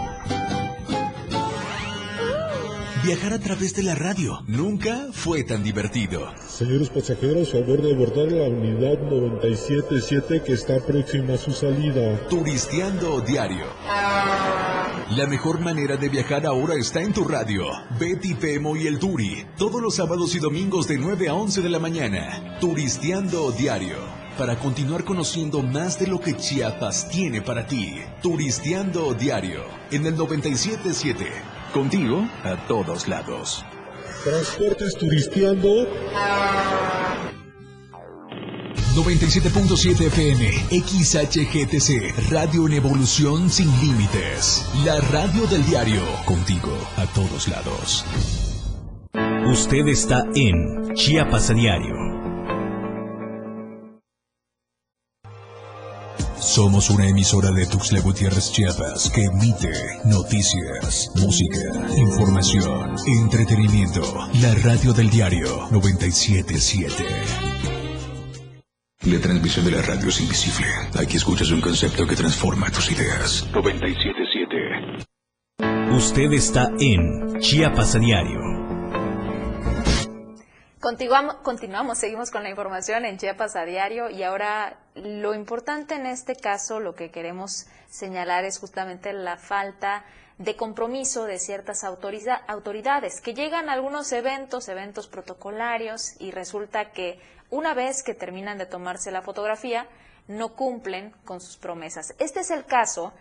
Viajar a través de la radio nunca fue tan divertido. Señores pasajeros, favor de abordar la unidad 977 que está próxima a su salida. Turisteando diario. La mejor manera de viajar ahora está en tu radio. Betty Pemo y el Turi. Todos los sábados y domingos de 9 a 11 de la mañana. Turisteando diario. Para continuar conociendo más de lo que Chiapas tiene para ti. Turisteando diario. En el 977. Contigo a todos lados. Transportes turisteando. 97.7 FM, XHGTC, Radio en Evolución Sin Límites. La radio del diario, contigo a todos lados. Usted está en Chiapas a diario. Somos una emisora de Tuxtla Gutiérrez Chiapas que emite noticias, música, información, entretenimiento. La radio del diario 977. La transmisión de la radio es invisible. Aquí escuchas un concepto que transforma tus ideas. 977. Usted está en Chiapas a diario. Continuamos, continuamos, seguimos con la información en Chiapas a diario y ahora lo importante en este caso, lo que queremos señalar es justamente la falta de compromiso de ciertas autoridades que llegan a algunos eventos, eventos protocolarios y resulta que una vez que terminan de tomarse la fotografía no cumplen con sus promesas. Este es el caso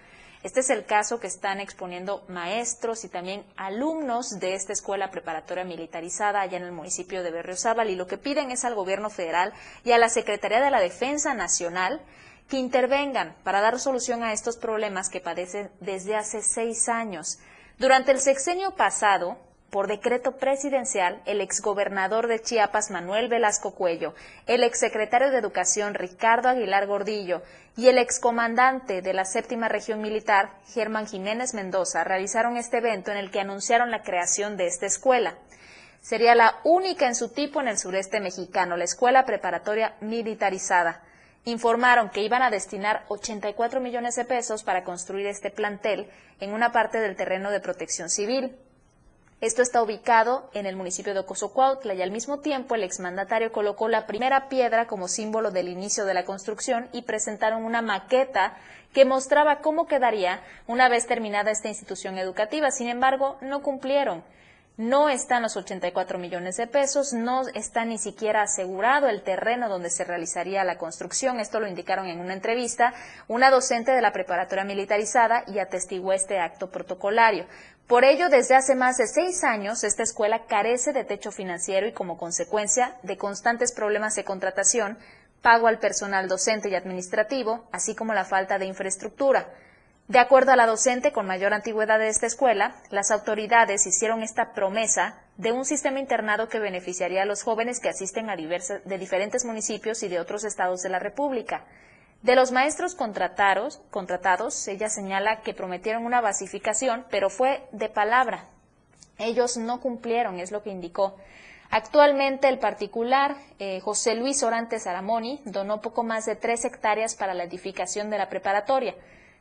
este es el caso que están exponiendo maestros y también alumnos de esta escuela preparatoria militarizada allá en el municipio de Berriozábal y lo que piden es al gobierno federal y a la Secretaría de la Defensa Nacional que intervengan para dar solución a estos problemas que padecen desde hace seis años. Durante el sexenio pasado, por decreto presidencial, el exgobernador de Chiapas, Manuel Velasco Cuello, el exsecretario de Educación, Ricardo Aguilar Gordillo, y el excomandante de la séptima región militar, Germán Jiménez Mendoza, realizaron este evento en el que anunciaron la creación de esta escuela. Sería la única en su tipo en el sureste mexicano, la escuela preparatoria militarizada. informaron que iban a destinar 84 millones de pesos para construir este plantel en una parte del terreno de protección civil. Esto está ubicado en el municipio de Ocosocuautla y al mismo tiempo el exmandatario colocó la primera piedra como símbolo del inicio de la construcción y presentaron una maqueta que mostraba cómo quedaría una vez terminada esta institución educativa. Sin embargo, no cumplieron. No están los 84 millones de pesos, no está ni siquiera asegurado el terreno donde se realizaría la construcción. Esto lo indicaron en una entrevista una docente de la preparatoria militarizada y atestiguó este acto protocolario. Por ello, desde hace más de seis años, esta escuela carece de techo financiero y como consecuencia de constantes problemas de contratación, pago al personal docente y administrativo, así como la falta de infraestructura. De acuerdo a la docente con mayor antigüedad de esta escuela, las autoridades hicieron esta promesa de un sistema internado que beneficiaría a los jóvenes que asisten a de diferentes municipios y de otros estados de la República. De los maestros contratados, contratados, ella señala que prometieron una basificación, pero fue de palabra. Ellos no cumplieron, es lo que indicó. Actualmente el particular eh, José Luis Orantes Aramoni donó poco más de tres hectáreas para la edificación de la preparatoria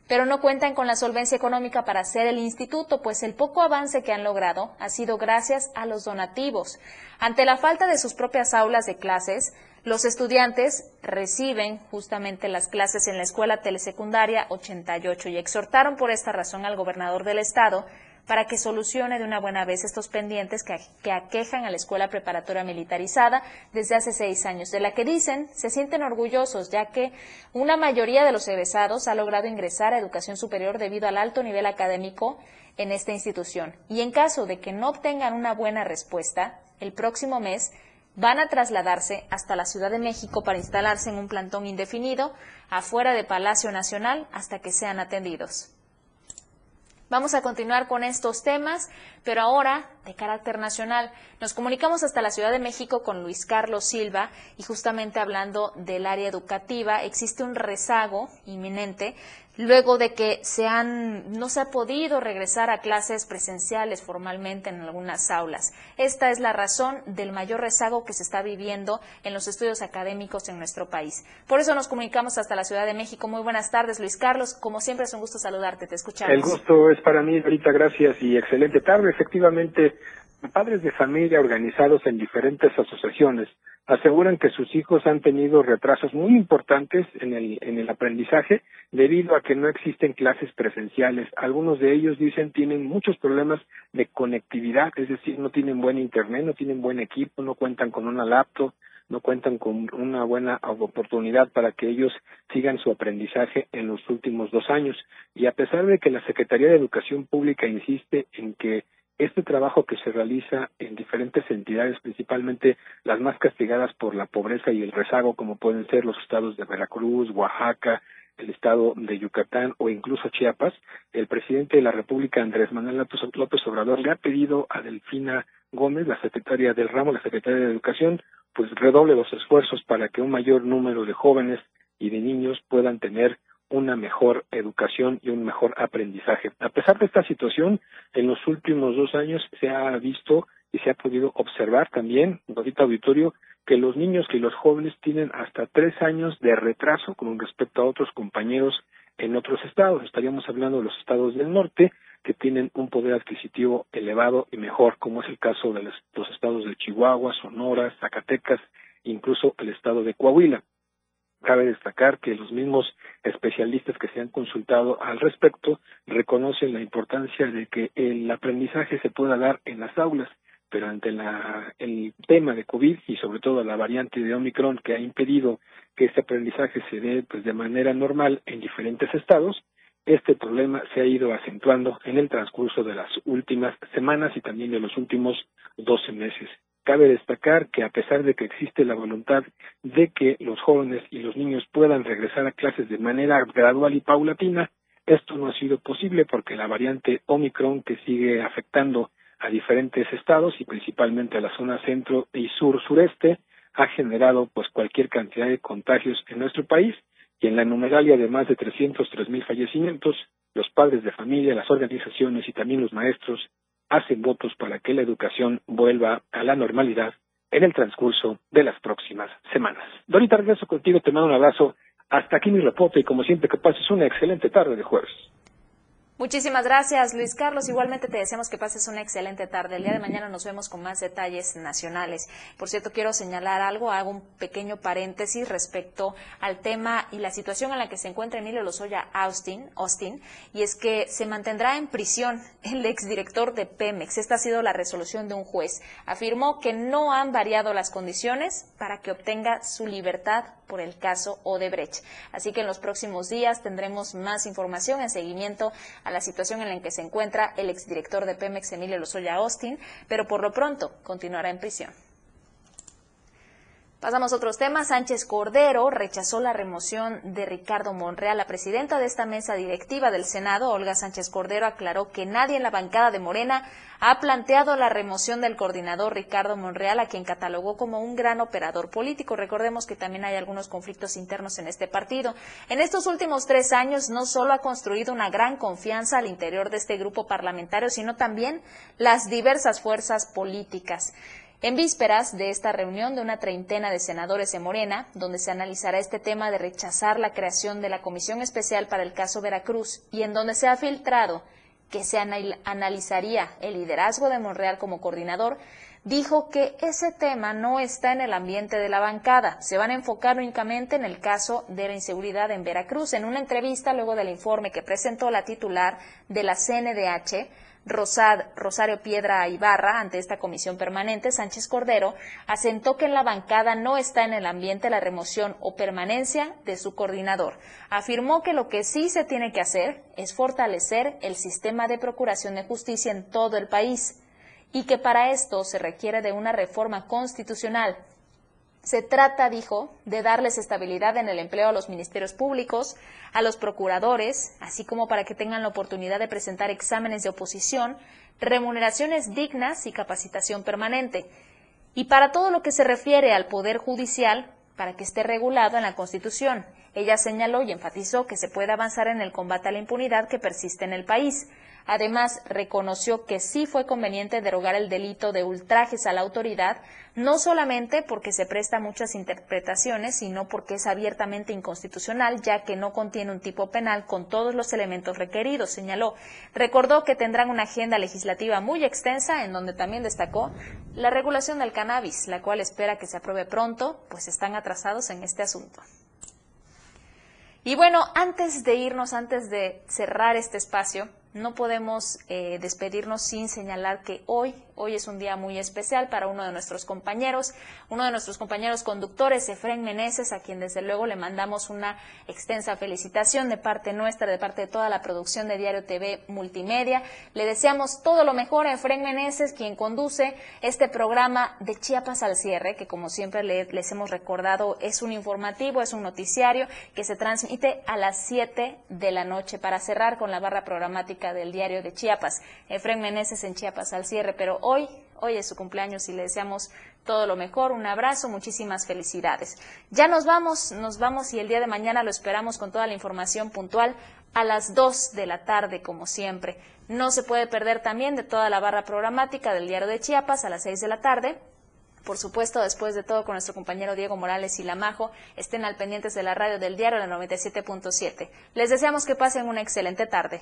pero no cuentan con la solvencia económica para hacer el instituto, pues el poco avance que han logrado ha sido gracias a los donativos. Ante la falta de sus propias aulas de clases, los estudiantes reciben justamente las clases en la escuela telesecundaria 88 y exhortaron por esta razón al gobernador del estado para que solucione de una buena vez estos pendientes que, aquejan a la escuela preparatoria militarizada desde hace seis años, de la que dicen se sienten orgullosos, ya que una mayoría de los egresados ha logrado ingresar a educación superior debido al alto nivel académico en esta institución. Y en caso de que no obtengan una buena respuesta, el próximo mes van a trasladarse hasta la Ciudad de México para instalarse en un plantón indefinido afuera de Palacio Nacional hasta que sean atendidos. Vamos a continuar con estos temas, pero ahora de carácter nacional. Nos comunicamos hasta la Ciudad de México con Luis Carlos Silva y justamente hablando del área educativa, existe un rezago inminente luego de que se han, no se ha podido regresar a clases presenciales formalmente en algunas aulas. Esta es la razón del mayor rezago que se está viviendo en los estudios académicos en nuestro país. Por eso nos comunicamos hasta la Ciudad de México. Muy buenas tardes, Luis Carlos. Como siempre es un gusto saludarte, te escuchamos. El gusto es para mí, ahorita gracias y excelente tarde. Efectivamente, padres de familia organizados en diferentes asociaciones aseguran que sus hijos han tenido retrasos muy importantes en el, en el aprendizaje debido a que no existen clases presenciales. Algunos de ellos dicen tienen muchos problemas de conectividad, es decir, no tienen buen internet, no tienen buen equipo, no cuentan con una laptop, no cuentan con una buena oportunidad para que ellos sigan su aprendizaje en los últimos dos años. Y a pesar de que la Secretaría de Educación Pública insiste en que este trabajo que se realiza en diferentes entidades, principalmente las más castigadas por la pobreza y el rezago, como pueden ser los estados de Veracruz, Oaxaca, el estado de Yucatán o incluso Chiapas, el presidente de la República, Andrés Manuel López Obrador, le ha pedido a Delfina Gómez, la secretaria del ramo, la secretaria de Educación, pues redoble los esfuerzos para que un mayor número de jóvenes y de niños puedan tener una mejor educación y un mejor aprendizaje. A pesar de esta situación, en los últimos dos años se ha visto y se ha podido observar también, ahorita auditorio, que los niños y los jóvenes tienen hasta tres años de retraso con respecto a otros compañeros en otros estados. Estaríamos hablando de los estados del norte, que tienen un poder adquisitivo elevado y mejor, como es el caso de los, estados de Chihuahua, Sonora, Zacatecas, incluso el estado de Coahuila. Cabe destacar que los mismos especialistas que se han consultado al respecto reconocen la importancia de que el aprendizaje se pueda dar en las aulas, pero ante el tema de COVID y sobre todo la variante de Omicron que ha impedido que este aprendizaje se dé pues, de manera normal en diferentes estados, este problema se ha ido acentuando en el transcurso de las últimas semanas y también de los últimos doce meses. Cabe destacar que a pesar de que existe la voluntad de que los jóvenes y los niños puedan regresar a clases de manera gradual y paulatina, esto no ha sido posible porque la variante Omicron que sigue afectando a diferentes estados y principalmente a la zona centro y sur sureste ha generado pues cualquier cantidad de contagios en nuestro país y en la numeralia de más de 303 mil fallecimientos, los padres de familia, las organizaciones y también los maestros hacen votos para que la educación vuelva a la normalidad en el transcurso de las próximas semanas. Dorita, regreso contigo, te mando un abrazo Hasta aquí mi reporte y como siempre que pases una excelente tarde de jueves. Muchísimas gracias, Luis Carlos. Igualmente te deseamos que pases una excelente tarde. El día de mañana nos vemos con más detalles nacionales. Por cierto, quiero señalar algo, hago un pequeño paréntesis respecto al tema y la situación en la que se encuentra Emilio Lozoya Austin, Austin y es que se mantendrá en prisión el exdirector de Pemex. Esta ha sido la resolución de un juez. Afirmó que no han variado las condiciones para que obtenga su libertad por el caso Odebrecht. Así que en los próximos días tendremos más información en seguimiento la situación en la que se encuentra el exdirector de Pemex, Emilio Lozoya Austin, pero por lo pronto continuará en prisión. Pasamos a otros temas. Sánchez Cordero rechazó la remoción de Ricardo Monreal. La presidenta de esta mesa directiva del Senado, Olga Sánchez Cordero, aclaró que nadie en la bancada de Morena ha planteado la remoción del coordinador Ricardo Monreal, a quien catalogó como un gran operador político. Recordemos que también hay algunos conflictos internos en este partido. En estos últimos tres años no solo ha construido una gran confianza al interior de este grupo parlamentario, sino también las diversas fuerzas políticas. En vísperas de esta reunión de una treintena de senadores de Morena, donde se analizará este tema de rechazar la creación de la Comisión Especial para el caso Veracruz y en donde se ha filtrado que se analizaría el liderazgo de Monreal como coordinador, dijo que ese tema no está en el ambiente de la bancada. Se van a enfocar únicamente en el caso de la inseguridad en Veracruz. En una entrevista luego del informe que presentó la titular de la CNDH, Rosario Piedra Ibarra ante esta comisión permanente, Sánchez Cordero asentó que en la bancada no está en el ambiente la remoción o permanencia de su coordinador. Afirmó que lo que sí se tiene que hacer es fortalecer el sistema de procuración de justicia en todo el país y que para esto se requiere de una reforma constitucional se trata, dijo, de darles estabilidad en el empleo a los ministerios públicos, a los procuradores, así como para que tengan la oportunidad de presentar exámenes de oposición, remuneraciones dignas y capacitación permanente. Y para todo lo que se refiere al Poder Judicial, para que esté regulado en la Constitución. Ella señaló y enfatizó que se puede avanzar en el combate a la impunidad que persiste en el país. Además, reconoció que sí fue conveniente derogar el delito de ultrajes a la autoridad, no solamente porque se presta muchas interpretaciones, sino porque es abiertamente inconstitucional, ya que no contiene un tipo penal con todos los elementos requeridos, señaló. Recordó que tendrán una agenda legislativa muy extensa, en donde también destacó la regulación del cannabis, la cual espera que se apruebe pronto, pues están atrasados en este asunto. Y bueno, antes de irnos, antes de cerrar este espacio, no podemos eh, despedirnos sin señalar que hoy, hoy es un día muy especial para uno de nuestros compañeros, uno de nuestros compañeros conductores, Efren Meneses, a quien desde luego le mandamos una extensa felicitación de parte nuestra, de parte de toda la producción de Diario TV Multimedia. Le deseamos todo lo mejor a Efren Meneses, quien conduce este programa de Chiapas al cierre, que como siempre les hemos recordado es un informativo, es un noticiario que se transmite a las 7 de la noche para cerrar con la barra programática del diario de Chiapas. Efren Meneses en Chiapas al cierre, pero hoy, hoy es su cumpleaños y le deseamos todo lo mejor, un abrazo, muchísimas felicidades. Ya nos vamos, nos vamos y el día de mañana lo esperamos con toda la información puntual a las 2 de la tarde, como siempre. No se puede perder también de toda la barra programática del diario de Chiapas a las 6 de la tarde. Por supuesto, después de todo, con nuestro compañero Diego Morales y Lamajo, estén al pendientes de la radio del diario, la 97.7. Les deseamos que pasen una excelente tarde.